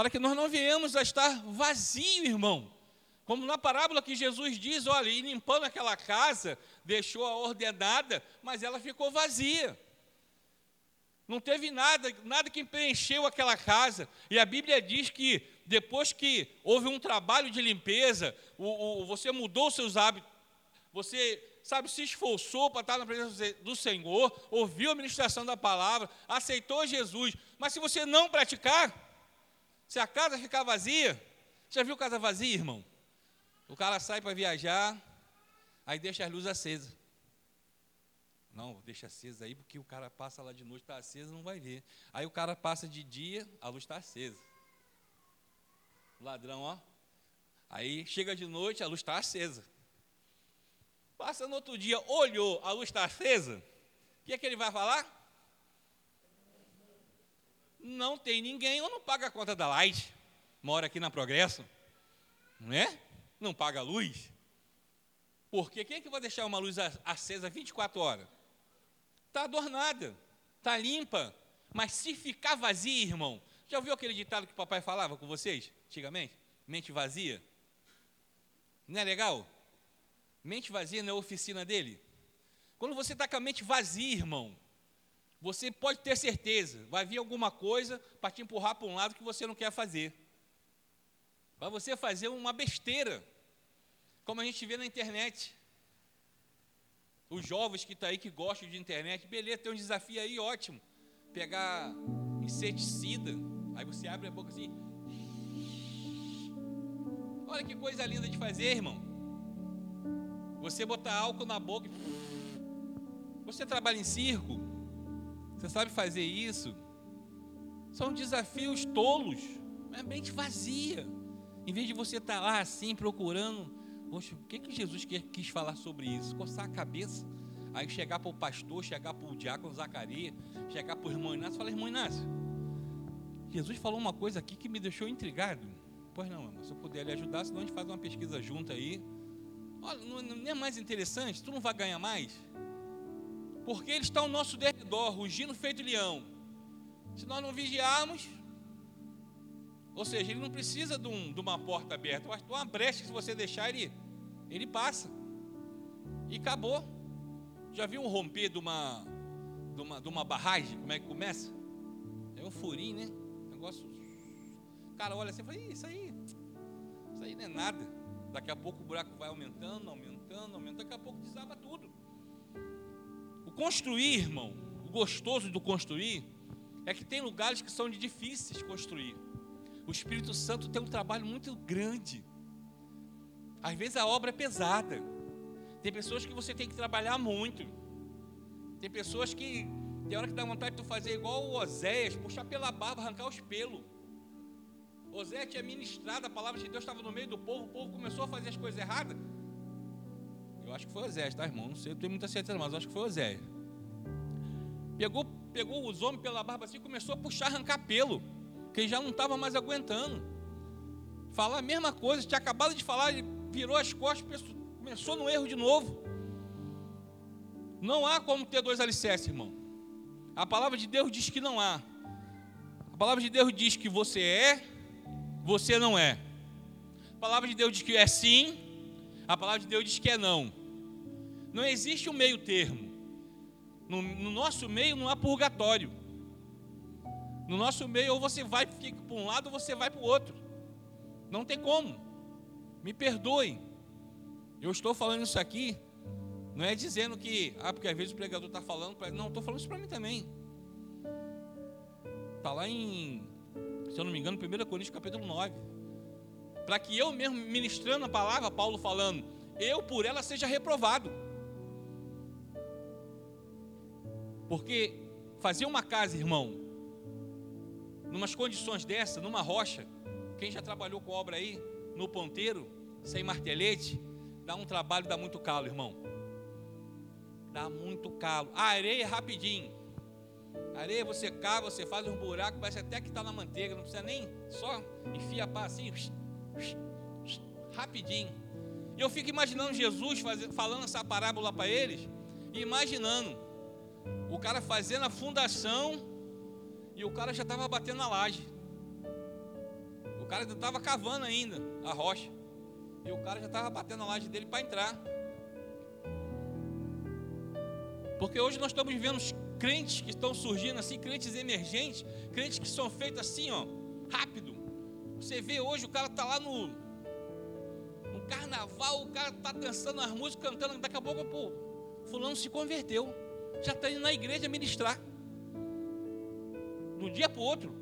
para que nós não venhamos a estar vazio, irmão. Como na parábola que Jesus diz, olha, e limpando aquela casa, deixou-a ordenada, mas ela ficou vazia. Não teve nada, nada que preencheu aquela casa. E a Bíblia diz que depois que houve um trabalho de limpeza, o, o, você mudou seus hábitos, você, sabe, se esforçou para estar na presença do Senhor, ouviu a ministração da palavra, aceitou Jesus. Mas se você não praticar, se a casa ficar vazia, já viu casa vazia, irmão? O cara sai para viajar, aí deixa as luzes acesas. Não, deixa acesa aí, porque o cara passa lá de noite, está acesa, não vai ver. Aí o cara passa de dia, a luz está acesa. Ladrão, ó. Aí chega de noite, a luz está acesa. Passa no outro dia, olhou, a luz está acesa. O que é que ele vai falar? Não tem ninguém, eu não pago a conta da light. Mora aqui na Progresso. Não é? Não paga a luz. Porque quem é que vai deixar uma luz acesa 24 horas? Está adornada, está limpa. Mas se ficar vazia, irmão, já ouviu aquele ditado que o papai falava com vocês, antigamente? Mente vazia. Não é legal? Mente vazia não é oficina dele? Quando você está com a mente vazia, irmão, você pode ter certeza, vai vir alguma coisa para te empurrar para um lado que você não quer fazer. Para você fazer uma besteira, como a gente vê na internet. Os jovens que estão tá aí, que gostam de internet, beleza, tem um desafio aí ótimo. Pegar inseticida, aí você abre a boca assim. Olha que coisa linda de fazer, irmão. Você botar álcool na boca. Você trabalha em circo? Você sabe fazer isso? São desafios tolos, é mente vazia. Em vez de você estar tá lá assim procurando Poxa, o que, que Jesus quis falar sobre isso? Coçar a cabeça. Aí chegar para o pastor, chegar para o diácono Zacarias, chegar para o irmão Inácio e falar, irmão Inácio, Jesus falou uma coisa aqui que me deixou intrigado. Pois não, irmão, se eu puder lhe ajudar, senão a gente faz uma pesquisa junto aí. Olha, não, não é mais interessante? Tu não vai ganhar mais? Porque ele está ao nosso derredor, rugindo feito leão. Se nós não vigiarmos, ou seja, ele não precisa de, um, de uma porta aberta, mas uma brecha que se você deixar, ele, ele passa. E acabou. Já viu um romper de uma, de uma, de uma barragem? Como é que começa? É um furinho, né? Negócio. O cara olha assim e fala, isso aí, isso aí não é nada. Daqui a pouco o buraco vai aumentando, aumentando, aumentando, daqui a pouco desaba tudo. Construir, irmão, o gostoso do construir, é que tem lugares que são de difíceis construir. O Espírito Santo tem um trabalho muito grande. Às vezes a obra é pesada. Tem pessoas que você tem que trabalhar muito. Tem pessoas que tem hora que dá vontade de tu fazer igual o Oséias, puxar pela barba, arrancar os pelos. Oséias tinha ministrado a palavra de Deus, estava no meio do povo, o povo começou a fazer as coisas erradas. Eu acho que foi Oséias, tá, irmão? Não sei, eu tenho muita certeza, mas acho que foi Oséias. Pegou, pegou os homens pela barba assim e começou a puxar, arrancar pelo que já não estava mais aguentando. Falar a mesma coisa, tinha acabado de falar, ele virou as costas, começou no erro de novo. Não há como ter dois alicerces, irmão. A palavra de Deus diz que não há. A palavra de Deus diz que você é, você não é. A palavra de Deus diz que é sim, a palavra de Deus diz que é não. Não existe um meio termo. No, no nosso meio não há purgatório. No nosso meio, ou você vai para um lado, ou você vai para o outro. Não tem como. Me perdoe. Eu estou falando isso aqui, não é dizendo que, ah, porque às vezes o pregador está falando, não, estou falando isso para mim também. Está lá em, se eu não me engano, 1 Coríntios capítulo 9. Para que eu mesmo ministrando a palavra, Paulo falando, eu por ela seja reprovado. Porque fazer uma casa, irmão, numas condições dessa, numa rocha, quem já trabalhou com obra aí, no ponteiro, sem martelete, dá um trabalho, dá muito calo, irmão. Dá muito calo. A areia é rapidinho. A areia você cava, você faz um buraco, parece até que está na manteiga, não precisa nem só enfia a pá assim, rapidinho. E eu fico imaginando Jesus falando essa parábola para eles, imaginando o cara fazendo a fundação e o cara já estava batendo na laje. cara ainda estava cavando ainda a rocha. E o cara já estava batendo a laje dele para entrar. Porque hoje nós estamos vivendo crentes que estão surgindo assim, crentes emergentes, crentes que são feitos assim, ó, rápido. Você vê hoje o cara está lá no, no carnaval, o cara está dançando as músicas, cantando, daqui a pouco, pô, fulano se converteu, já está indo na igreja ministrar. De um dia para o outro.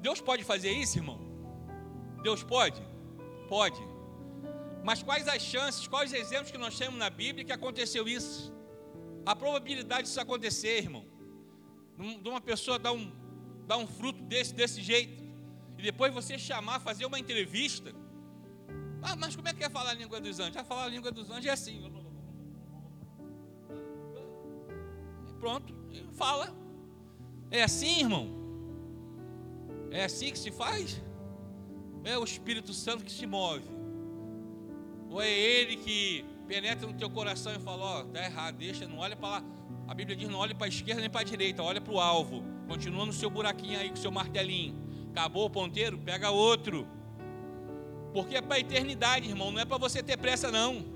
Deus pode fazer isso, irmão? Deus pode? Pode. Mas quais as chances, quais os exemplos que nós temos na Bíblia que aconteceu isso? A probabilidade disso acontecer, irmão, de uma pessoa dar um, dar um fruto desse, desse jeito, e depois você chamar, fazer uma entrevista. Ah, mas como é que é falar a língua dos anjos? Ah, falar a língua dos anjos é assim. Pronto, fala. É assim, irmão? É assim que se faz? É o Espírito Santo que se move? Ou é Ele que penetra no teu coração e fala: Ó, oh, tá errado, deixa, não olha para lá. A Bíblia diz: não olha para a esquerda nem para a direita, olha para o alvo. Continua no seu buraquinho aí com o seu martelinho. Acabou o ponteiro, pega outro. Porque é para a eternidade, irmão, não é para você ter pressa, não.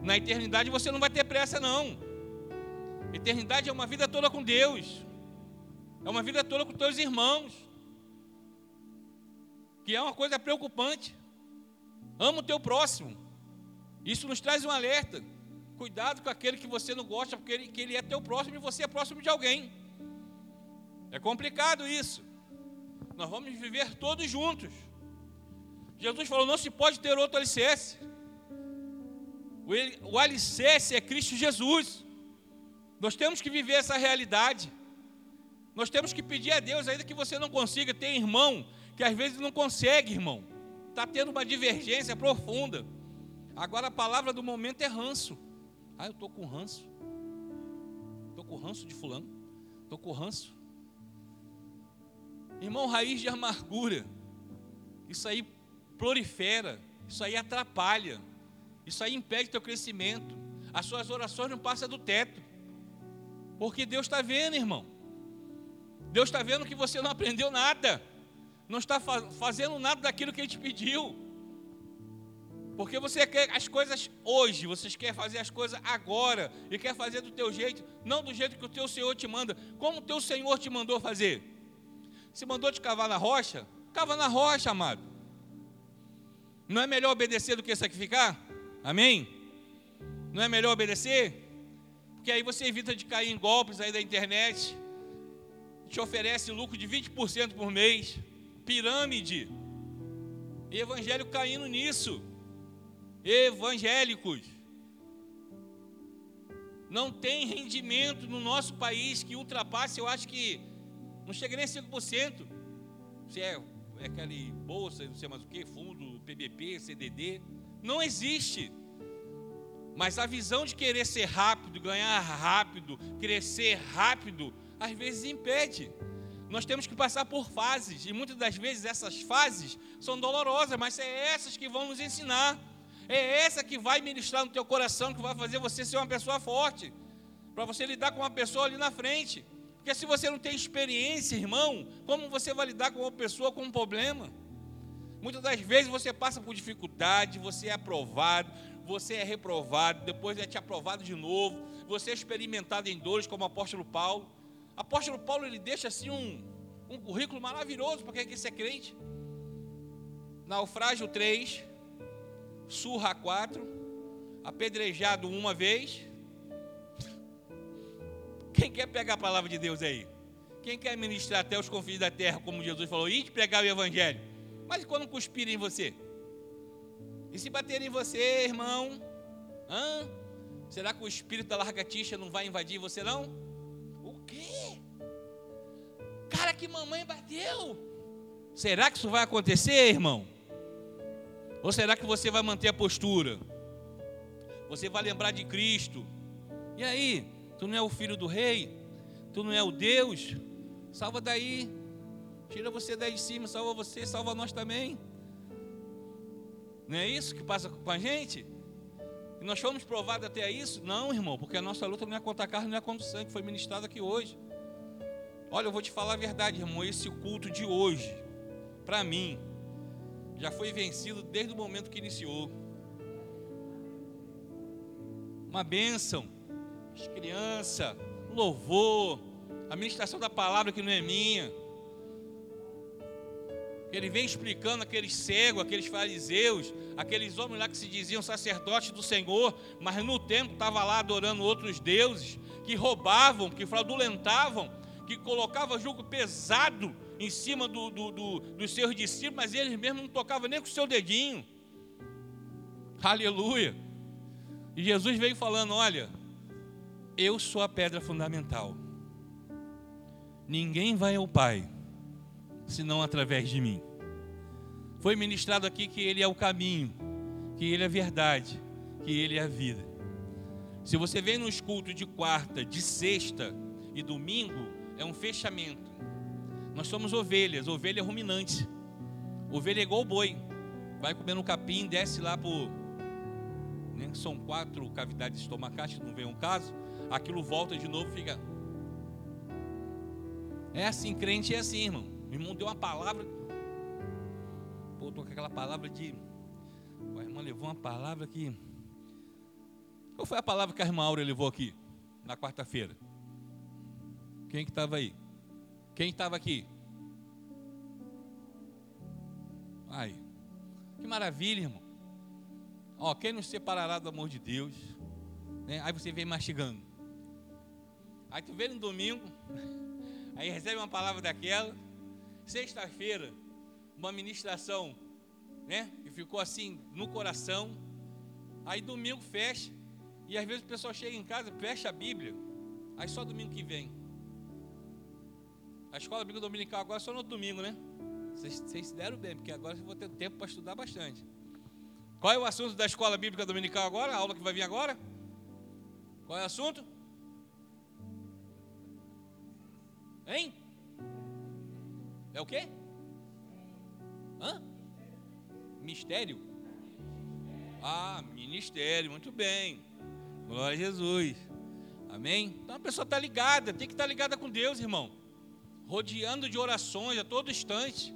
Na eternidade você não vai ter pressa, não. Eternidade é uma vida toda com Deus, é uma vida toda com teus irmãos, que é uma coisa preocupante. Ama o teu próximo. Isso nos traz um alerta. Cuidado com aquele que você não gosta, porque ele, que ele é teu próximo e você é próximo de alguém. É complicado isso. Nós vamos viver todos juntos. Jesus falou: não se pode ter outro alicerce. O, alicerce é Cristo Jesus. Nós temos que viver essa realidade. Nós temos que pedir a Deus, ainda que você não consiga. Tem irmão que às vezes não consegue, irmão. Está tendo uma divergência profunda. Agora a palavra do momento é ranço. Ah, eu estou com ranço. Estou com ranço de fulano. Estou com ranço. Irmão, raiz de amargura. Isso aí prolifera. Isso aí atrapalha. Isso aí impede teu crescimento. As suas orações não passam do teto. Porque Deus está vendo, irmão. Deus está vendo que você não aprendeu nada. Não está fazendo nada daquilo que Ele te pediu. Porque você quer as coisas hoje, você quer fazer as coisas agora e quer fazer do teu jeito, não do jeito que o teu Senhor te manda. Como o teu Senhor te mandou fazer? Se mandou te cavar na rocha, cava na rocha, amado. Não é melhor obedecer do que sacrificar? Amém? Não é melhor obedecer? Porque aí você evita de cair em golpes aí da internet. Te oferece lucro de 20% por mês. Pirâmide. Evangelho caindo nisso evangélicos. Não tem rendimento no nosso país que ultrapasse, eu acho que não chega nem a 5%. Se é, é aquele bolsa, não sei mais o que, fundo, PBP, CDD. Não existe. Mas a visão de querer ser rápido, ganhar rápido, crescer rápido, às vezes impede. Nós temos que passar por fases, e muitas das vezes essas fases são dolorosas, mas é essas que vão nos ensinar. É essa que vai ministrar no teu coração, que vai fazer você ser uma pessoa forte, para você lidar com uma pessoa ali na frente. Porque se você não tem experiência, irmão, como você vai lidar com uma pessoa com um problema? Muitas das vezes você passa por dificuldade, você é aprovado, você é reprovado, depois é te aprovado de novo, você é experimentado em dores, como o apóstolo Paulo. O apóstolo Paulo ele deixa assim um, um currículo maravilhoso para quem quer ser crente. Naufrágio 3, surra quatro, apedrejado uma vez. Quem quer pegar a palavra de Deus aí? Quem quer ministrar até os confins da terra, como Jesus falou, e pregar o evangelho? Mas quando cuspirem em você? E se baterem em você, irmão? Hã? Será que o espírito da largatixa não vai invadir você não? O quê? Cara que mamãe bateu. Será que isso vai acontecer, irmão? Ou será que você vai manter a postura? Você vai lembrar de Cristo? E aí, tu não é o filho do rei? Tu não é o Deus? Salva daí. Tira você daí de cima, salva você, salva nós também. Não é isso que passa com a gente? E nós fomos provados até isso? Não, irmão, porque a nossa luta não é contra a carne, não é contra o sangue, foi ministrado aqui hoje. Olha, eu vou te falar a verdade, irmão, esse culto de hoje para mim, já foi vencido desde o momento que iniciou. Uma bênção, as crianças, louvor, a ministração da palavra que não é minha. Ele vem explicando aqueles cegos, aqueles fariseus, aqueles homens lá que se diziam sacerdotes do Senhor, mas no tempo estavam lá adorando outros deuses, que roubavam, que fraudulentavam, que colocavam julgo pesado em cima do, do, do, dos seus discípulos, mas eles mesmos não tocavam nem com o seu dedinho. Aleluia. E Jesus veio falando: Olha, eu sou a pedra fundamental. Ninguém vai ao Pai senão através de mim. Foi ministrado aqui que Ele é o caminho, que Ele é a verdade, que Ele é a vida. Se você vem nos cultos de quarta, de sexta e domingo, é um fechamento. Nós somos ovelhas, ovelha ruminante. Ovelha é igual boi. Vai comendo um capim, desce lá por. Né, são quatro cavidades estomacais, não vem um caso. Aquilo volta de novo, fica. É assim, crente é assim, irmão. O irmão deu uma palavra. Pô, com aquela palavra de. O irmão levou uma palavra que. Qual foi a palavra que a irmã Áurea levou aqui? Na quarta-feira? Quem que estava aí? Quem estava aqui? Ai, que maravilha, irmão. Ó, quem nos separará do amor de Deus? Né? Aí você vem mastigando. Aí tu vem no domingo, aí recebe uma palavra daquela. Sexta-feira, uma ministração, né? Que ficou assim no coração. Aí domingo fecha. E às vezes o pessoal chega em casa, fecha a Bíblia. Aí só domingo que vem. A escola bíblica dominical agora é só no domingo, né? Vocês se deram bem, porque agora eu vou ter tempo para estudar bastante. Qual é o assunto da escola bíblica dominical agora? A aula que vai vir agora? Qual é o assunto? Hein? É o quê? Hã? Mistério? Ah, ministério, muito bem. Glória a Jesus. Amém? Então a pessoa está ligada, tem que estar tá ligada com Deus, irmão rodeando de orações a todo instante.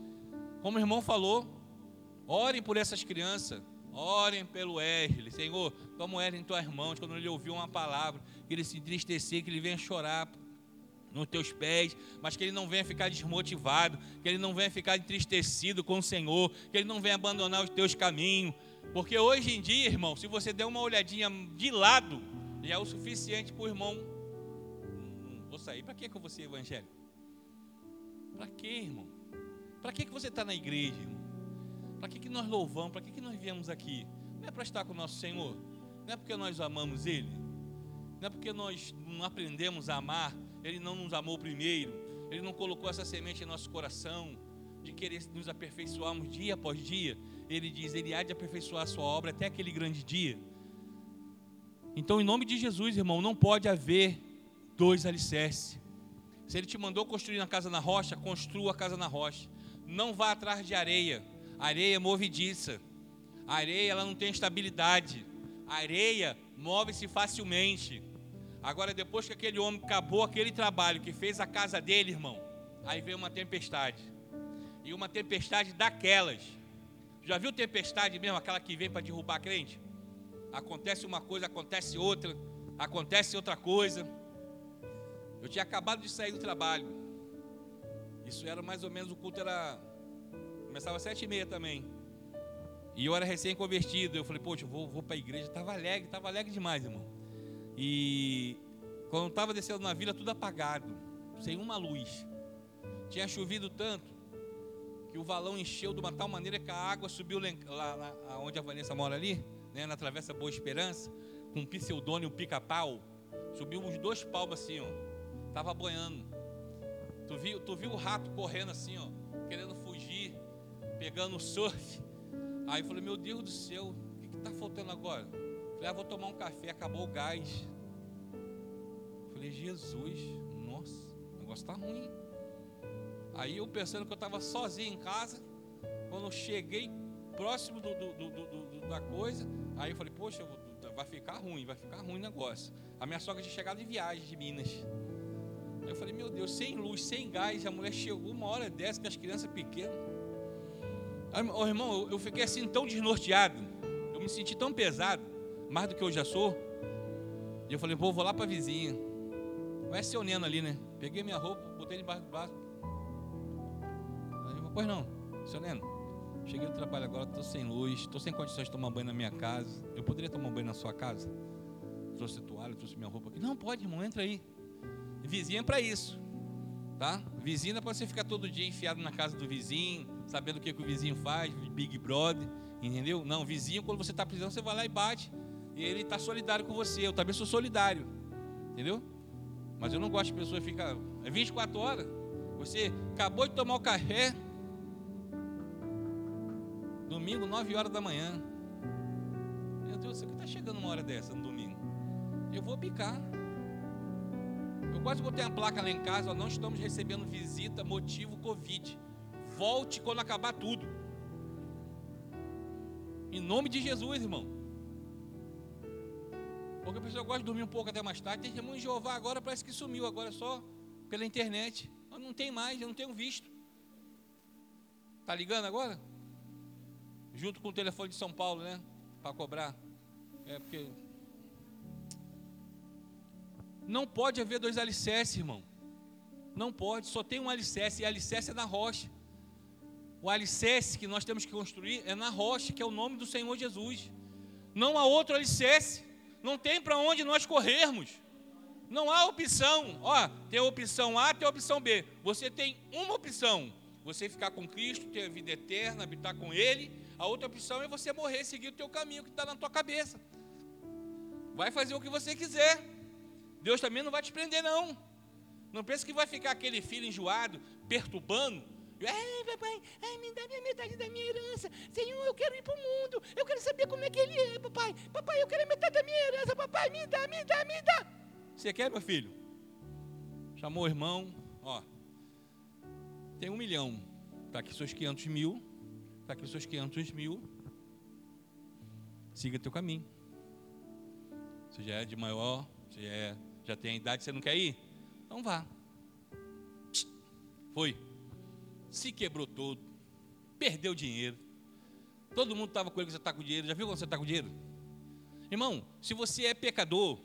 Como o irmão falou, orem por essas crianças, orem pelo Wesley. Senhor, toma o Wesley em tuas mãos, quando ele ouviu uma palavra, que ele se entristecer, que ele venha chorar nos teus pés, mas que ele não venha ficar desmotivado, que ele não venha ficar entristecido com o Senhor, que ele não venha abandonar os teus caminhos. Porque hoje em dia, irmão, se você der uma olhadinha de lado, já é o suficiente para o irmão. Vou sair, para que, que eu vou ser evangélico? Para quê, irmão? Para que, que você está na igreja, irmão? Para que, que nós louvamos? Para que, que nós viemos aqui? Não é para estar com o nosso Senhor? Não é porque nós amamos Ele? Não é porque nós não aprendemos a amar? Ele não nos amou primeiro? Ele não colocou essa semente em nosso coração? De querer nos aperfeiçoarmos dia após dia? Ele diz: Ele há de aperfeiçoar a sua obra até aquele grande dia. Então, em nome de Jesus, irmão, não pode haver dois alicerces. Se ele te mandou construir na casa na rocha, construa a casa na rocha. Não vá atrás de areia. areia é movediça. A areia ela não tem estabilidade. A areia move-se facilmente. Agora, depois que aquele homem acabou aquele trabalho que fez a casa dele, irmão, aí veio uma tempestade. E uma tempestade daquelas. Já viu tempestade mesmo, aquela que vem para derrubar a crente? Acontece uma coisa, acontece outra, acontece outra coisa. Eu tinha acabado de sair do trabalho. Isso era mais ou menos, o culto era. Começava às sete e meia também. E eu era recém-convertido. Eu falei, poxa, eu vou, vou para a igreja. Estava alegre, estava alegre demais, irmão. E quando estava descendo na vila, tudo apagado, sem uma luz. Tinha chovido tanto que o valão encheu de uma tal maneira que a água subiu lá, lá onde a Vanessa mora ali, né, na Travessa Boa Esperança, com um pseudônimo pica-pau. Subiu uns dois palmos assim, ó Estava boiando. Tu viu, tu viu o rato correndo assim, ó, querendo fugir, pegando o surf. Aí eu falei, meu Deus do céu, o que está faltando agora? Falei, ah, vou tomar um café, acabou o gás. Falei, Jesus, nossa, o negócio está ruim. Aí eu pensando que eu estava sozinho em casa, quando eu cheguei próximo do, do, do, da coisa, aí eu falei, poxa, vai ficar ruim, vai ficar ruim o negócio. A minha sogra tinha chegado de viagem de Minas. Eu falei, meu Deus, sem luz, sem gás, a mulher chegou uma hora dessa com as crianças pequenas. Oh, irmão, eu fiquei assim tão desnorteado. Eu me senti tão pesado, mais do que eu já sou. E eu falei, pô, vou lá para a vizinha. Conhece seu Neno ali, né? Peguei minha roupa, botei debaixo do braço. Pois não, seu Neno. Cheguei do trabalho agora, estou sem luz, estou sem condições de tomar banho na minha casa. Eu poderia tomar banho na sua casa? Trouxe toalha, trouxe minha roupa aqui. Não, pode, irmão, entra aí. Vizinha é para isso, tá? Vizinha é para você ficar todo dia enfiado na casa do vizinho, sabendo o que, que o vizinho faz, Big Brother, entendeu? Não, vizinho, quando você está precisando, você vai lá e bate. E ele está solidário com você. Eu também sou solidário, entendeu? Mas eu não gosto de pessoa ficar. É 24 horas. Você acabou de tomar o café. Domingo, 9 horas da manhã. Meu Deus, você que está chegando uma hora dessa no domingo? Eu vou picar. Eu quase botei uma placa lá em casa, ó, não estamos recebendo visita, motivo Covid. Volte quando acabar tudo. Em nome de Jesus, irmão. Porque a pessoa gosta de dormir um pouco até mais tarde. Tem irmão de Jeová agora, parece que sumiu, agora só pela internet. Eu não tem mais, eu não tenho visto. Tá ligando agora? Junto com o telefone de São Paulo, né? Para cobrar. É porque não pode haver dois alicerces, irmão. Não pode, só tem um alicerce, e alicerce é na rocha. O alicerce que nós temos que construir é na rocha, que é o nome do Senhor Jesus. Não há outro alicerce. Não tem para onde nós corrermos. Não há opção. Ó, tem a opção A, tem a opção B. Você tem uma opção. Você ficar com Cristo, ter a vida eterna, habitar com Ele. A outra opção é você morrer, seguir o teu caminho que está na tua cabeça. Vai fazer o que você quiser. Deus também não vai te prender, não. Não pense que vai ficar aquele filho enjoado, perturbando. Ai, papai, ai, me dá minha metade da minha herança. Senhor, eu quero ir para o mundo. Eu quero saber como é que ele é, papai. Papai, eu quero a metade da minha herança. Papai, me dá, me dá, me dá. Você quer, meu filho? Chamou o irmão. Ó, tem um milhão. Está aqui seus 500 mil. Está aqui seus 500 mil. Siga teu caminho. Você já é de maior, você é já tem a idade, você não quer ir? Então vá. Foi. Se quebrou todo. Perdeu dinheiro. Todo mundo estava com ele que você está com dinheiro. Já viu quando você está com dinheiro? Irmão, se você é pecador,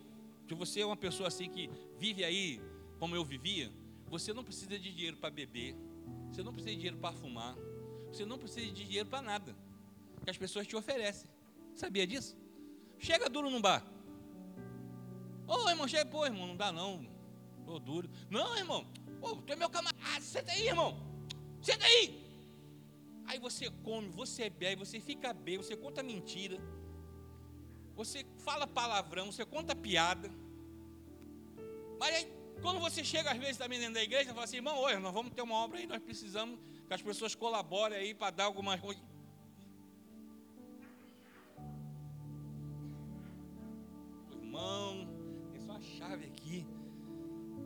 se você é uma pessoa assim que vive aí como eu vivia, você não precisa de dinheiro para beber, você não precisa de dinheiro para fumar, você não precisa de dinheiro para nada, que as pessoas te oferecem. Sabia disso? Chega duro num bar. Ô oh, irmão, chega, pô, irmão, não dá não. Tô duro. Não, irmão. Ô, tu é meu camarada, senta aí, irmão. Senta aí. Aí você come, você bebe, você fica bem, você conta mentira. Você fala palavrão, você conta piada. Mas aí, quando você chega às vezes também dentro da igreja, fala assim, irmão, oi, nós vamos ter uma obra aí, nós precisamos que as pessoas colaborem aí para dar alguma coisa. Irmão, chave aqui.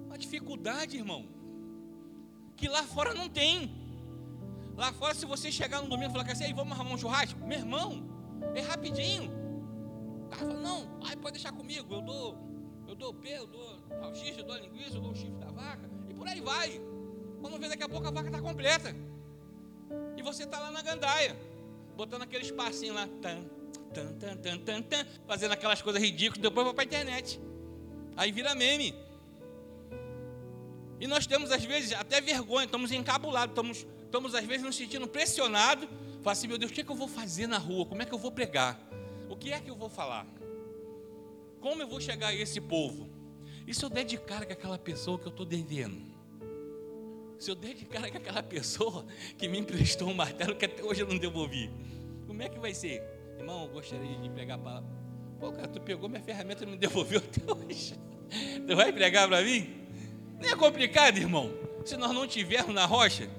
Uma dificuldade, irmão. Que lá fora não tem. Lá fora, se você chegar no domingo e falar assim, vamos arrumar um churrasco, meu irmão, é rapidinho. O cara fala, não, ai, pode deixar comigo, eu dou, eu dou pé, eu dou salsicha, eu dou a linguiça, eu dou o chifre da vaca, e por aí vai. Quando vê daqui a pouco a vaca está completa. E você está lá na gandaia, botando aquele espacinho lá, tan, tan, tan, tan, tan, tan, fazendo aquelas coisas ridículas, depois vai para a internet. Aí vira meme. E nós temos, às vezes, até vergonha, estamos encabulados, estamos, estamos às vezes, nos sentindo pressionados. Fala assim, meu Deus, o que, é que eu vou fazer na rua? Como é que eu vou pregar? O que é que eu vou falar? Como eu vou chegar a esse povo? E se eu der de cara com aquela pessoa que eu estou devendo? Se eu der de cara com aquela pessoa que me emprestou um martelo que até hoje eu não devolvi? Como é que vai ser? Irmão, eu gostaria de pregar a palavra. Pô, cara, tu pegou minha ferramenta e não devolveu até hoje. Tu vai pregar para mim? Não é complicado, irmão, se nós não tivermos na rocha.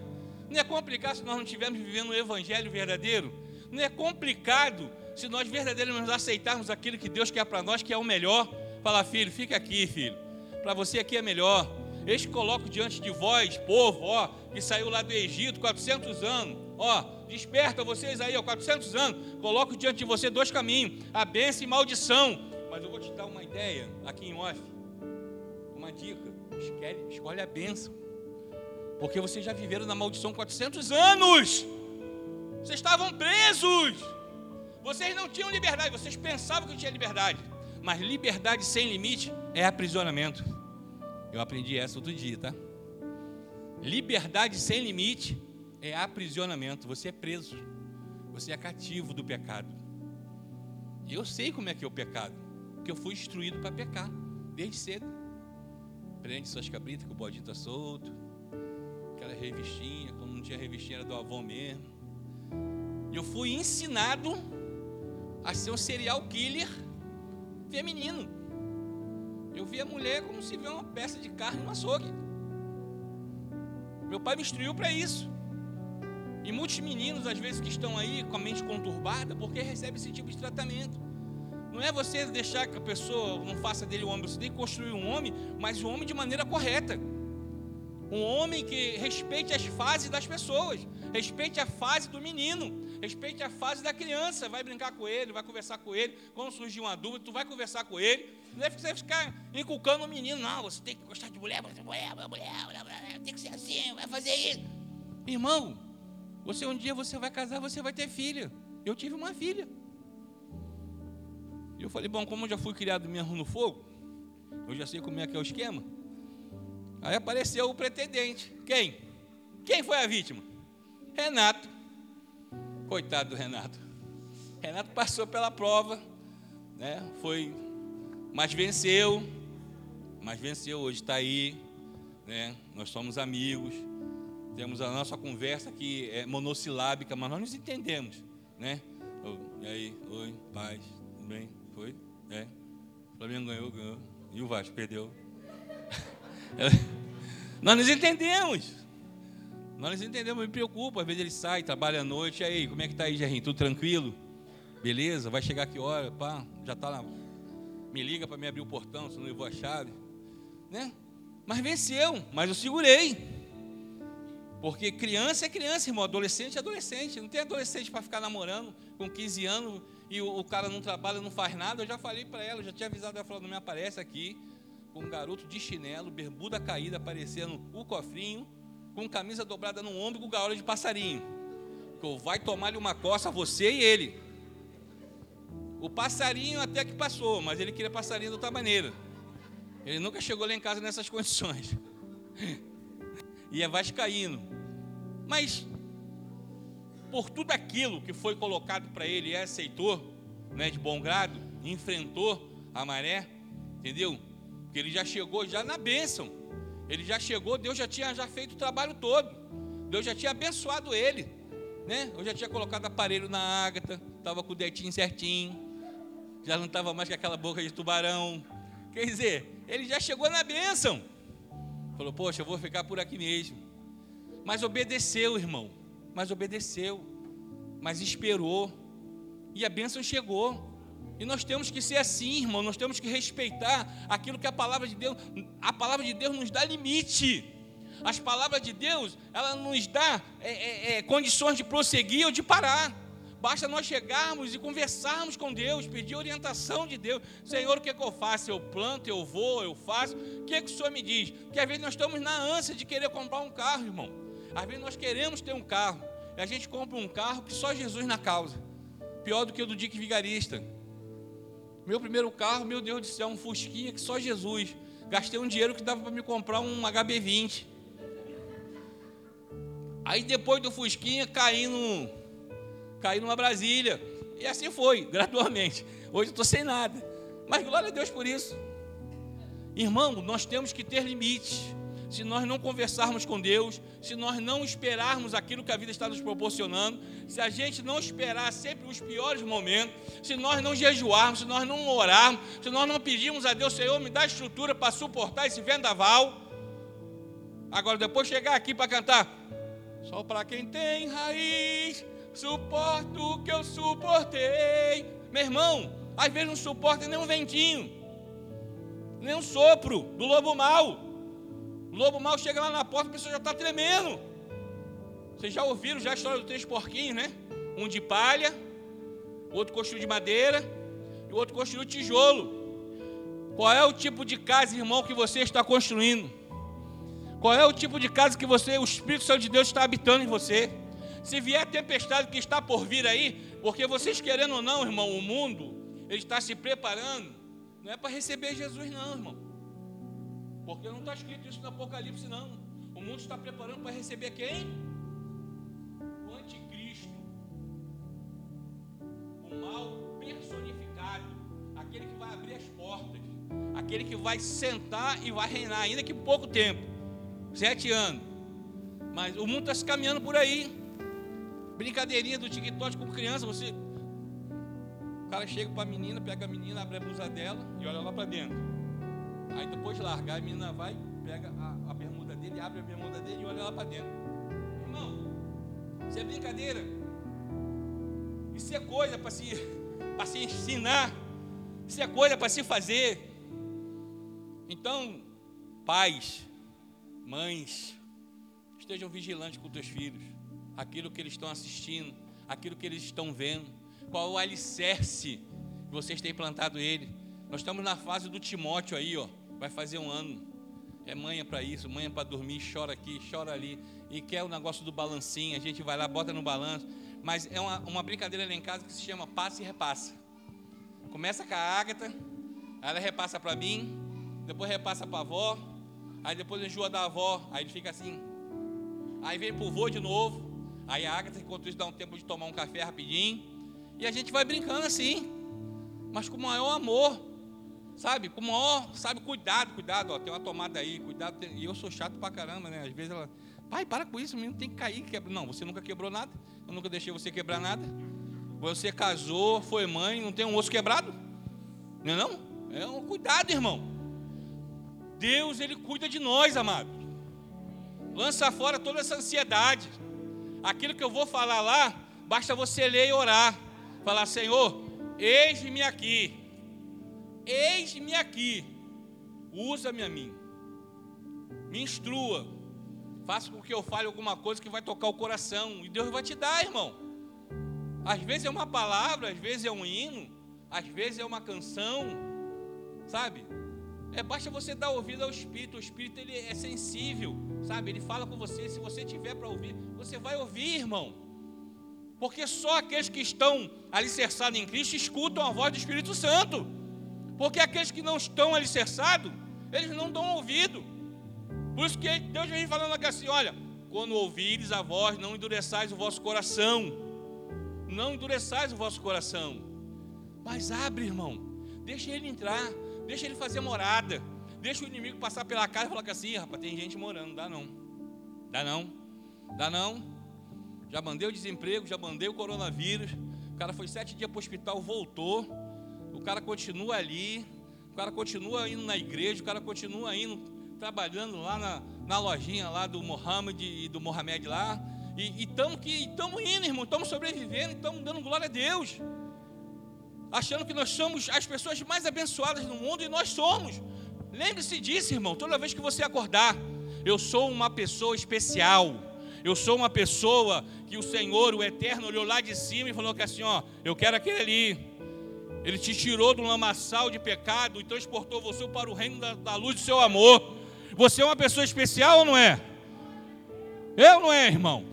Não é complicado se nós não estivermos vivendo o evangelho verdadeiro. Não é complicado se nós verdadeiramente aceitarmos aquilo que Deus quer para nós, que é o melhor. Fala, filho, fica aqui, filho. Para você aqui é melhor. Eis que coloco diante de vós, povo, ó, que saiu lá do Egito, 400 anos, ó, desperta vocês aí, ó, 400 anos, coloco diante de você dois caminhos, a bênção e maldição. Mas eu vou te dar uma ideia aqui em off, uma dica, escolhe, escolhe a bênção, porque vocês já viveram na maldição 400 anos, vocês estavam presos. Vocês não tinham liberdade, vocês pensavam que tinha liberdade. Mas liberdade sem limite é aprisionamento. Eu aprendi essa outro dia, tá? Liberdade sem limite é aprisionamento. Você é preso. Você é cativo do pecado. E eu sei como é que é o pecado. Porque eu fui instruído para pecar desde cedo. Prende suas cabritas que o bodinho está solto. Revistinha, quando não tinha revistinha era do avô mesmo. Eu fui ensinado a ser um serial killer feminino. Eu via mulher como se vê uma peça de carne no açougue. Meu pai me instruiu para isso. E muitos meninos, às vezes, que estão aí com a mente conturbada, porque recebem esse tipo de tratamento. Não é você deixar que a pessoa não faça dele um homem, você tem que construir um homem, mas um homem de maneira correta. Um homem que respeite as fases das pessoas, respeite a fase do menino, respeite a fase da criança. Vai brincar com ele, vai conversar com ele. Quando surgir uma dúvida, tu vai conversar com ele. Não deve você ficar inculcando o menino, não. Você tem que gostar de mulher, mulher, mulher, mulher, mulher, tem que ser assim, vai fazer isso. Irmão, você um dia você vai casar, você vai ter filha. Eu tive uma filha. E eu falei, bom, como eu já fui criado mesmo no fogo, eu já sei como é que é o esquema. Aí apareceu o pretendente. Quem? Quem foi a vítima? Renato. Coitado do Renato. Renato passou pela prova, né? Foi, mas venceu. Mas venceu, hoje está aí, né? Nós somos amigos. Temos a nossa conversa que é monossilábica, mas nós nos entendemos, né? E aí, oi, paz, tudo bem? Foi? É. O Flamengo ganhou, ganhou. E o Vasco perdeu. Nós nos entendemos. Nós nos entendemos, me preocupa. Às vezes ele sai, trabalha à noite. E aí, como é que tá aí, Gerrinho? Tudo tranquilo? Beleza? Vai chegar que hora? Pá, já tá lá. Me liga para me abrir o portão, se não levou a chave. Né? Mas venceu, mas eu segurei. Porque criança é criança, irmão. Adolescente é adolescente. Não tem adolescente para ficar namorando com 15 anos e o, o, cara não trabalha, não faz nada. Eu já falei para ela, já tinha avisado ela, falou, não me aparece aqui com um garoto de chinelo, bermuda caída, aparecendo o cofrinho, com camisa dobrada no ombro, com gaiola de passarinho. Que vai tomar-lhe uma coça, você e ele. O passarinho até que passou, mas ele queria passarinho de outra maneira. Ele nunca chegou lá em casa nessas condições. E é vascaíno. Mas, por tudo aquilo que foi colocado para ele e aceitou, né, de bom grado, enfrentou a maré, entendeu? Porque ele já chegou já na bênção. Ele já chegou, Deus já tinha já feito o trabalho todo. Deus já tinha abençoado ele. Né? Eu já tinha colocado aparelho na ágata, estava com o dedinho certinho. Já não estava mais com aquela boca de tubarão. Quer dizer, ele já chegou na bênção. Falou, poxa, eu vou ficar por aqui mesmo. Mas obedeceu, irmão. Mas obedeceu. Mas esperou. E a bênção chegou. E nós temos que ser assim, irmão. Nós temos que respeitar aquilo que a palavra de Deus, a palavra de Deus nos dá limite. As palavras de Deus, ela nos dá é, é, é, condições de prosseguir ou de parar. Basta nós chegarmos e conversarmos com Deus, pedir orientação de Deus. Senhor, o que, é que eu faço? Eu planto, eu vou, eu faço. O que, é que o Senhor me diz? Porque às vezes nós estamos na ânsia de querer comprar um carro, irmão. Às vezes nós queremos ter um carro. E a gente compra um carro que só Jesus na causa. Pior do que o do Dick Vigarista. Meu primeiro carro, meu Deus do céu, um Fusquinha que só Jesus. Gastei um dinheiro que dava para me comprar um HB20. Aí depois do Fusquinha, caí, no, caí numa Brasília. E assim foi, gradualmente. Hoje eu estou sem nada. Mas glória a Deus por isso. Irmão, nós temos que ter limites se nós não conversarmos com Deus, se nós não esperarmos aquilo que a vida está nos proporcionando, se a gente não esperar sempre os piores momentos, se nós não jejuarmos, se nós não orarmos, se nós não pedirmos a Deus, Senhor, me dá estrutura para suportar esse vendaval. Agora, depois chegar aqui para cantar, só para quem tem raiz, suporto o que eu suportei. Meu irmão, às vezes não suporta nem um ventinho, nem um sopro do lobo mau. O lobo mal chega lá na porta, a pessoa já está tremendo. Vocês já ouviram já a história dos três porquinhos, né? Um de palha, o outro construiu de madeira e o outro construiu tijolo. Qual é o tipo de casa, irmão, que você está construindo? Qual é o tipo de casa que você, o Espírito Santo de Deus está habitando em você? Se vier a tempestade que está por vir aí, porque vocês querendo ou não, irmão, o mundo, ele está se preparando, não é para receber Jesus, não, irmão. Porque não está escrito isso no Apocalipse, não. O mundo está preparando para receber quem? O anticristo. O mal personificado. Aquele que vai abrir as portas. Aquele que vai sentar e vai reinar, ainda que pouco tempo. Sete anos. Mas o mundo está se caminhando por aí. Brincadeirinha do TikTok com criança, você. O cara chega para a menina, pega a menina, abre a blusa dela e olha lá para dentro. Aí depois de largar, a menina vai, pega a, a bermuda dele, abre a bermuda dele e olha lá para dentro. Irmão, isso é brincadeira. Isso é coisa para se, se ensinar. Isso é coisa para se fazer. Então, pais, mães, estejam vigilantes com os teus filhos, aquilo que eles estão assistindo, aquilo que eles estão vendo, qual o alicerce que vocês têm plantado ele. Nós estamos na fase do Timóteo aí, ó, vai fazer um ano. É manha para isso, manha para dormir, chora aqui, chora ali, e quer o negócio do balancinho, a gente vai lá, bota no balanço, mas é uma, uma brincadeira lá em casa que se chama passe e repassa. Começa com a Ágata, ela repassa para mim, depois repassa para a avó, aí depois enjoa da avó, aí ele fica assim, Aí vem pro vô de novo. Aí a Agatha, enquanto isso, dá um tempo de tomar um café rapidinho. E a gente vai brincando assim. Mas com o maior amor. Sabe? Com o maior, sabe, cuidado, cuidado, ó, tem uma tomada aí, cuidado. E eu sou chato pra caramba, né? Às vezes ela, pai, para com isso, menino tem que cair, quebra. Não, você nunca quebrou nada. Eu nunca deixei você quebrar nada. Você casou, foi mãe, não tem um osso quebrado? Não é não? É um cuidado, irmão. Deus, Ele cuida de nós, amado. Lança fora toda essa ansiedade. Aquilo que eu vou falar lá, basta você ler e orar. Falar, Senhor, eis-me aqui. Eis-me aqui. Usa-me a mim. Me instrua. Faça com que eu fale alguma coisa que vai tocar o coração. E Deus vai te dar, irmão. Às vezes é uma palavra, às vezes é um hino, às vezes é uma canção. Sabe? É basta você dar ouvido ao Espírito. O Espírito ele é sensível, sabe? Ele fala com você. Se você tiver para ouvir, você vai ouvir, irmão. Porque só aqueles que estão alicerçados em Cristo escutam a voz do Espírito Santo. Porque aqueles que não estão alicerçados, eles não dão ouvido. Por isso que Deus vem falando aqui assim: olha, quando ouvires a voz, não endureçais o vosso coração. Não endureçais o vosso coração. Mas abre, irmão. Deixa ele entrar. Deixa ele fazer morada. Deixa o inimigo passar pela casa e falar que assim, rapaz, tem gente morando. Dá não. Dá não. Dá não. Já mandei o desemprego, já mandei o coronavírus. O cara foi sete dias para o hospital, voltou. O cara continua ali. O cara continua indo na igreja. O cara continua indo, trabalhando lá na, na lojinha lá do Mohamed e do Mohamed lá. E estamos indo, irmão. Estamos sobrevivendo, estamos dando glória a Deus achando que nós somos as pessoas mais abençoadas no mundo e nós somos. Lembre-se disso, irmão, toda vez que você acordar. Eu sou uma pessoa especial. Eu sou uma pessoa que o Senhor, o Eterno, olhou lá de cima e falou que assim, ó, eu quero aquele ali. Ele te tirou do lamaçal de pecado e transportou você para o reino da, da luz do seu amor. Você é uma pessoa especial ou não é? Eu não é, irmão?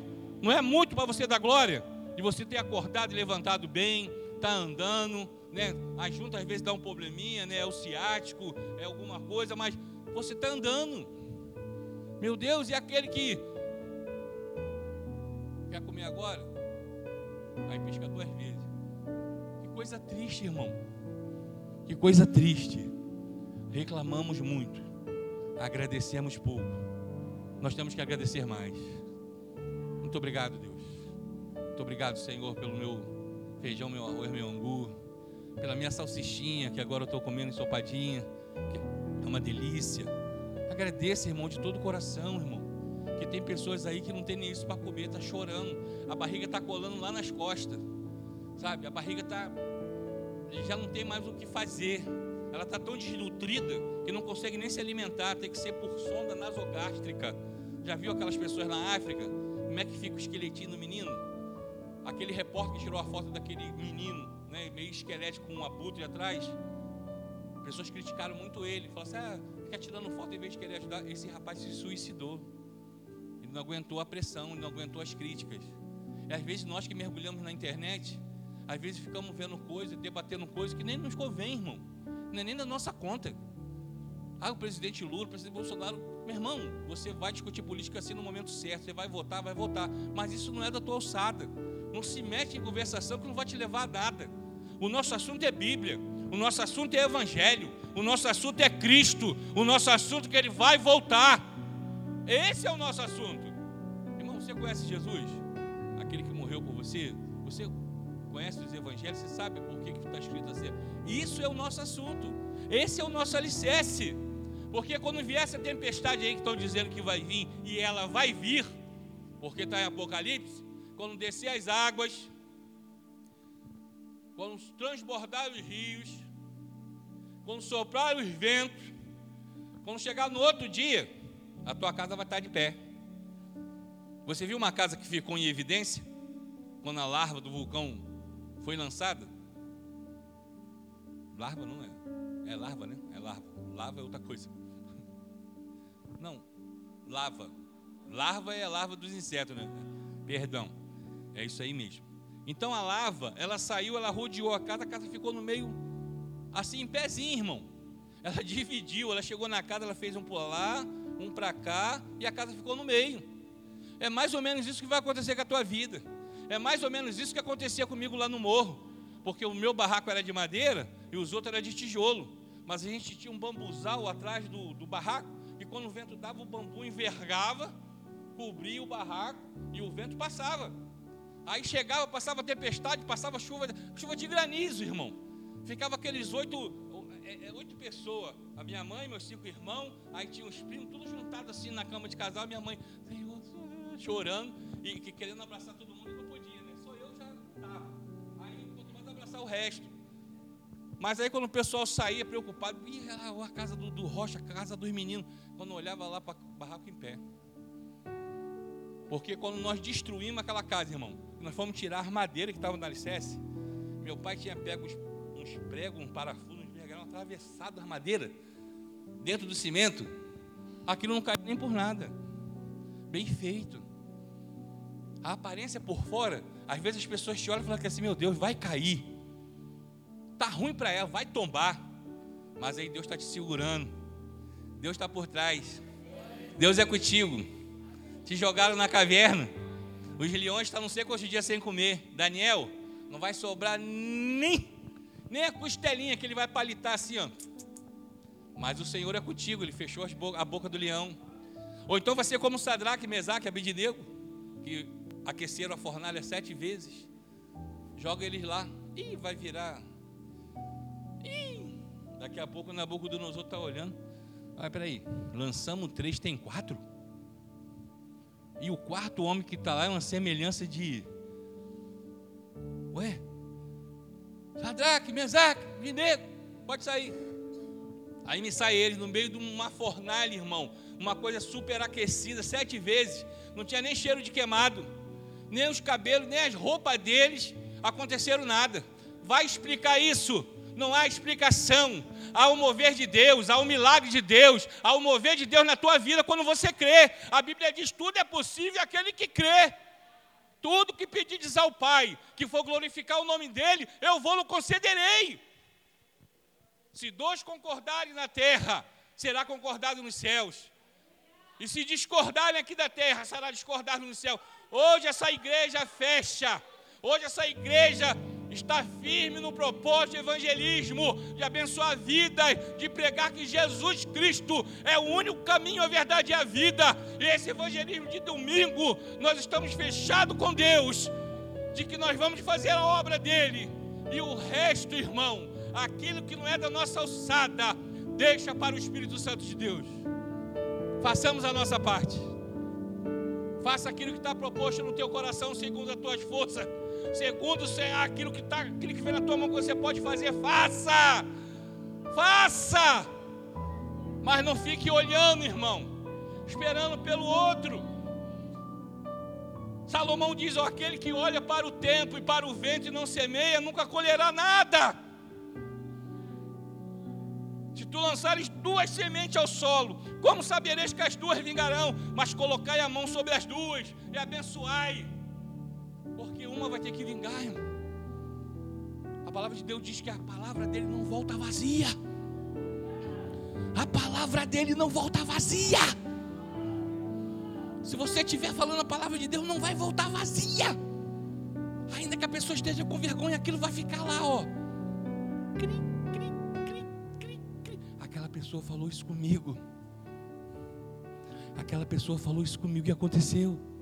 Não é muito para você dar glória? De você ter acordado e levantado bem, está andando, né? A junta às vezes dá um probleminha, né? É o ciático, é alguma coisa, mas você está andando. Meu Deus, e aquele que quer comer agora? Aí pisca duas vezes. Coisa triste, irmão. Que coisa triste. Reclamamos muito, agradecemos pouco. Nós temos que agradecer mais. Muito obrigado, Deus. Muito obrigado, Senhor, pelo meu feijão, meu arroz, meu angu, pela minha salsichinha, que agora eu estou comendo ensopadinha, que é uma delícia. Agradeça, irmão, de todo o coração, irmão. Que tem pessoas aí que não tem nem isso para comer, está chorando, a barriga está colando lá nas costas, sabe? A barriga está. já não tem mais o que fazer. Ela está tão desnutrida que não consegue nem se alimentar, tem que ser por sonda nasogástrica. Já viu aquelas pessoas na África? Como é que fica o esqueletinho do menino? aquele repórter que tirou a foto daquele menino, né, meio esquelético com um abutre atrás, pessoas criticaram muito ele, falaram assim, ah, fica tirando foto em vez de querer ajudar. Esse rapaz se suicidou. Ele não aguentou a pressão, ele não aguentou as críticas. E às vezes nós que mergulhamos na internet, às vezes ficamos vendo coisas, debatendo coisas que nem nos convém, irmão. Não é nem da nossa conta. Ah, o presidente Lula, o presidente Bolsonaro, meu irmão, você vai discutir política assim no momento certo, você vai votar, vai votar, mas isso não é da tua alçada. Não se mete em conversação que não vai te levar a nada. O nosso assunto é Bíblia, o nosso assunto é Evangelho, o nosso assunto é Cristo, o nosso assunto é que Ele vai voltar. Esse é o nosso assunto. Irmão, você conhece Jesus? Aquele que morreu por você? Você conhece os Evangelhos? Você sabe por que está escrito assim? Isso é o nosso assunto. Esse é o nosso alicerce. Porque quando vier essa tempestade aí que estão dizendo que vai vir, e ela vai vir, porque está em Apocalipse, quando descer as águas, quando transbordar os rios, quando soprar os ventos, quando chegar no outro dia, a tua casa vai estar de pé. Você viu uma casa que ficou em evidência quando a larva do vulcão foi lançada? Larva não é. É larva, né? É larva. Lava é outra coisa. Não. Lava. Larva é a larva dos insetos, né? Perdão. É isso aí mesmo. Então a lava, ela saiu, ela rodeou a casa, a casa ficou no meio, assim, em pezinho, irmão. Ela dividiu, ela chegou na casa, ela fez um por lá, um para cá, e a casa ficou no meio. É mais ou menos isso que vai acontecer com a tua vida. É mais ou menos isso que acontecia comigo lá no morro. Porque o meu barraco era de madeira e os outros eram de tijolo. Mas a gente tinha um bambuzal atrás do, do barraco, e quando o vento dava, o bambu envergava, cobria o barraco e o vento passava. Aí chegava, passava tempestade, passava chuva, chuva de granizo, irmão. Ficava aqueles oito, é, é, oito pessoas, a minha mãe, meus cinco irmãos, aí tinha os primos, tudo juntado assim na cama de casal, minha mãe, chorando e querendo abraçar todo mundo, abraçar o resto. Mas aí quando o pessoal saía preocupado, ia lá a casa do, do Rocha, a casa dos meninos, quando olhava lá para barraco em pé. Porque quando nós destruímos aquela casa, irmão, nós fomos tirar a madeira que estava no alicerce, meu pai tinha pego uns, uns pregos, um parafuso, uns vergalhão atravessado a madeira, dentro do cimento, aquilo não caiu nem por nada. Bem feito. A aparência por fora, às vezes as pessoas te olham e falam assim, meu Deus, vai cair. Tá ruim para ela, vai tombar. Mas aí Deus está te segurando. Deus está por trás. Deus é contigo. Te jogaram na caverna. Os leões estão não sei quantos dias sem comer. Daniel, não vai sobrar nem, nem a costelinha que ele vai palitar assim, ó. Mas o Senhor é contigo, ele fechou a boca do leão. Ou então vai ser como Sadraque, Mesaque e Abidinego, que aqueceram a fornalha sete vezes. Joga eles lá. Ih, vai virar. Ih, daqui a pouco Nabucodonosor está olhando. Ah, peraí, lançamos três, tem quatro? E o quarto homem que está lá é uma semelhança de. Ué? Sadraque, Mesaque, Minego, pode sair. Aí me sai ele no meio de uma fornalha, irmão. Uma coisa super aquecida, sete vezes. Não tinha nem cheiro de queimado. Nem os cabelos, nem as roupas deles aconteceram nada. Vai explicar isso não há explicação. Há o mover de Deus, há o milagre de Deus, há o mover de Deus na tua vida quando você crê. A Bíblia diz: tudo é possível aquele que crê. Tudo que pedires ao Pai, que for glorificar o nome dEle, eu vou-lo concederei. Se dois concordarem na terra, será concordado nos céus. E se discordarem aqui da terra, será discordado no céu. Hoje essa igreja fecha. Hoje essa igreja está firme no propósito de evangelismo, de abençoar vidas, de pregar que Jesus Cristo é o único caminho, a verdade e a vida. E esse evangelismo de domingo, nós estamos fechados com Deus, de que nós vamos fazer a obra dele. E o resto, irmão, aquilo que não é da nossa alçada, deixa para o Espírito Santo de Deus. Façamos a nossa parte. Faça aquilo que está proposto no teu coração, segundo as tuas forças segundo aquilo que, tá, aquilo que vem na tua mão que você pode fazer, faça, faça, mas não fique olhando, irmão, esperando pelo outro. Salomão diz: ó, aquele que olha para o tempo e para o vento e não semeia, nunca colherá nada. Se tu lançares duas sementes ao solo, como sabereis que as duas vingarão? Mas colocai a mão sobre as duas e abençoai Porque uma vai ter que vingar, irmão. A palavra de Deus diz que a palavra dele não volta vazia. A palavra dele não volta vazia. Se você estiver falando a palavra de Deus, não vai voltar vazia. Ainda que a pessoa esteja com vergonha, aquilo vai ficar lá, ó. Cri, cri, cri, cri, cri. Aquela pessoa falou isso comigo. Aquela pessoa falou isso comigo e aconteceu.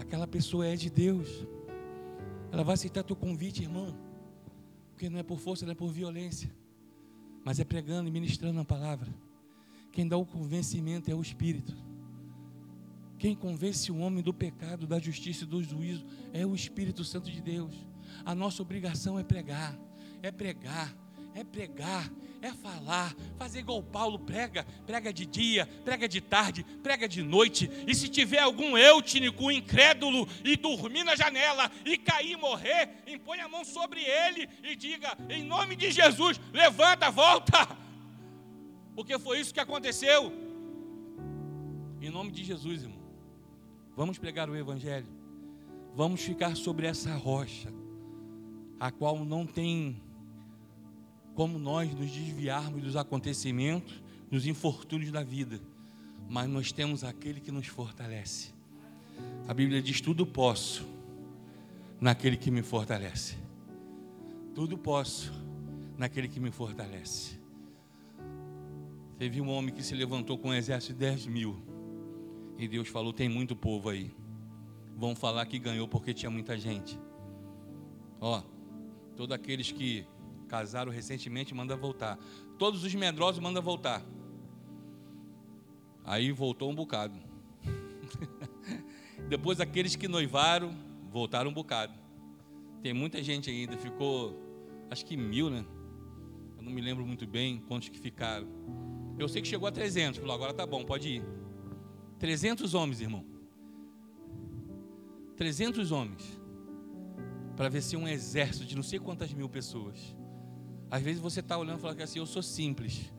Aquela pessoa é de Deus. Ela vai aceitar teu convite, irmão. Porque não é por força, não é por violência. Mas é pregando e ministrando a palavra. Quem dá o convencimento é o Espírito. Quem convence o homem do pecado, da justiça e do juízo é o Espírito Santo de Deus. A nossa obrigação é pregar, é pregar, é pregar, é falar, fazer igual Paulo prega, prega de dia, prega de tarde, prega de noite. E se tiver algum eutinico incrédulo e dormir na janela e cair e morrer, impõe a mão sobre ele e diga: em nome de Jesus, levanta, volta. Porque foi isso que aconteceu. Em nome de Jesus, irmão. Vamos pregar o Evangelho. Vamos ficar sobre essa rocha, a qual não tem como nós nos desviarmos dos acontecimentos, dos infortúnios da vida, mas nós temos aquele que nos fortalece. A Bíblia diz: tudo posso naquele que me fortalece. Tudo posso naquele que me fortalece. Teve um homem que se levantou com um exército de 10 mil. E Deus falou: tem muito povo aí. Vão falar que ganhou porque tinha muita gente. Ó, todos aqueles que casaram recentemente, manda voltar. Todos os medrosos manda voltar. Aí voltou um bocado. Depois aqueles que noivaram, voltaram um bocado. Tem muita gente ainda, ficou acho que mil, né? Eu não me lembro muito bem quantos que ficaram. Eu sei que chegou a 300, falou, agora tá bom, pode ir. 300 homens, irmão. 300 homens. Para ver se um exército de não sei quantas mil pessoas. Às vezes você está olhando e fala assim, eu sou simples,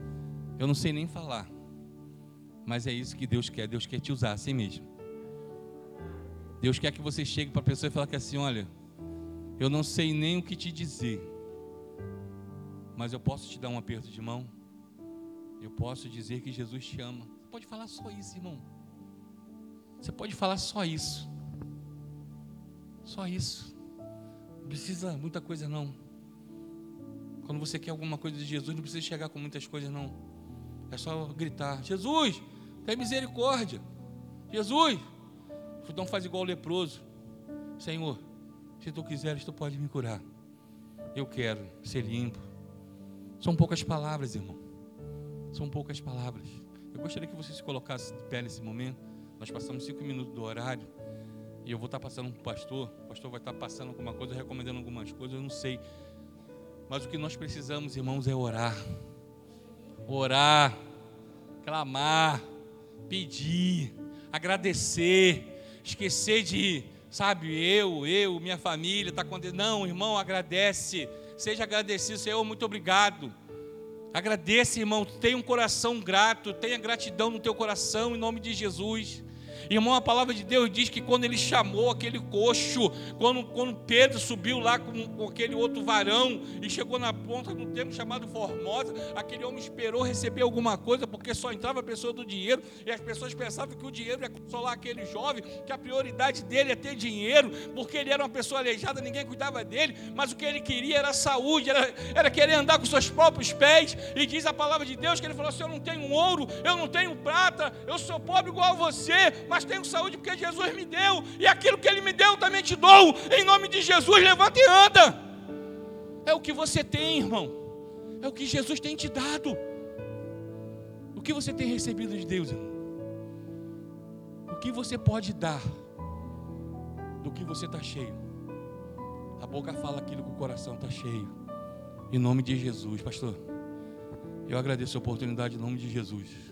eu não sei nem falar. Mas é isso que Deus quer, Deus quer te usar assim mesmo. Deus quer que você chegue para a pessoa e fale assim, olha, eu não sei nem o que te dizer, mas eu posso te dar um aperto de mão, eu posso dizer que Jesus te ama. Você pode falar só isso, irmão. Você pode falar só isso. Só isso. Não precisa muita coisa não. Quando você quer alguma coisa de Jesus, não precisa chegar com muitas coisas, não. É só gritar: Jesus, tem misericórdia. Jesus, não faz igual o leproso. Senhor, se tu quiseres, tu pode me curar. Eu quero ser limpo. São poucas palavras, irmão. São poucas palavras. Eu gostaria que você se colocasse de pé nesse momento. Nós passamos cinco minutos do horário. E eu vou estar passando para o pastor. O pastor vai estar passando alguma coisa, recomendando algumas coisas. Eu não sei. Mas o que nós precisamos, irmãos, é orar. Orar, clamar, pedir, agradecer, esquecer de, sabe, eu, eu, minha família, está acontecendo. Não, irmão, agradece. Seja agradecido, Senhor, muito obrigado. Agradeça, irmão, tenha um coração grato, tenha gratidão no teu coração, em nome de Jesus. Irmão, a palavra de Deus diz que quando ele chamou aquele coxo, quando, quando Pedro subiu lá com, com aquele outro varão e chegou na ponta do termo chamado Formosa, aquele homem esperou receber alguma coisa, porque só entrava a pessoa do dinheiro, e as pessoas pensavam que o dinheiro ia consolar aquele jovem, que a prioridade dele é ter dinheiro, porque ele era uma pessoa aleijada, ninguém cuidava dele, mas o que ele queria era saúde, era, era querer andar com seus próprios pés, e diz a palavra de Deus que ele falou assim: Eu não tenho ouro, eu não tenho prata, eu sou pobre igual a você, mas mas tenho saúde porque Jesus me deu, e aquilo que Ele me deu também te dou, em nome de Jesus, levanta e anda. É o que você tem, irmão, é o que Jesus tem te dado. O que você tem recebido de Deus, irmão? O que você pode dar do que você está cheio? A boca fala aquilo que o coração está cheio. Em nome de Jesus, pastor. Eu agradeço a oportunidade em nome de Jesus.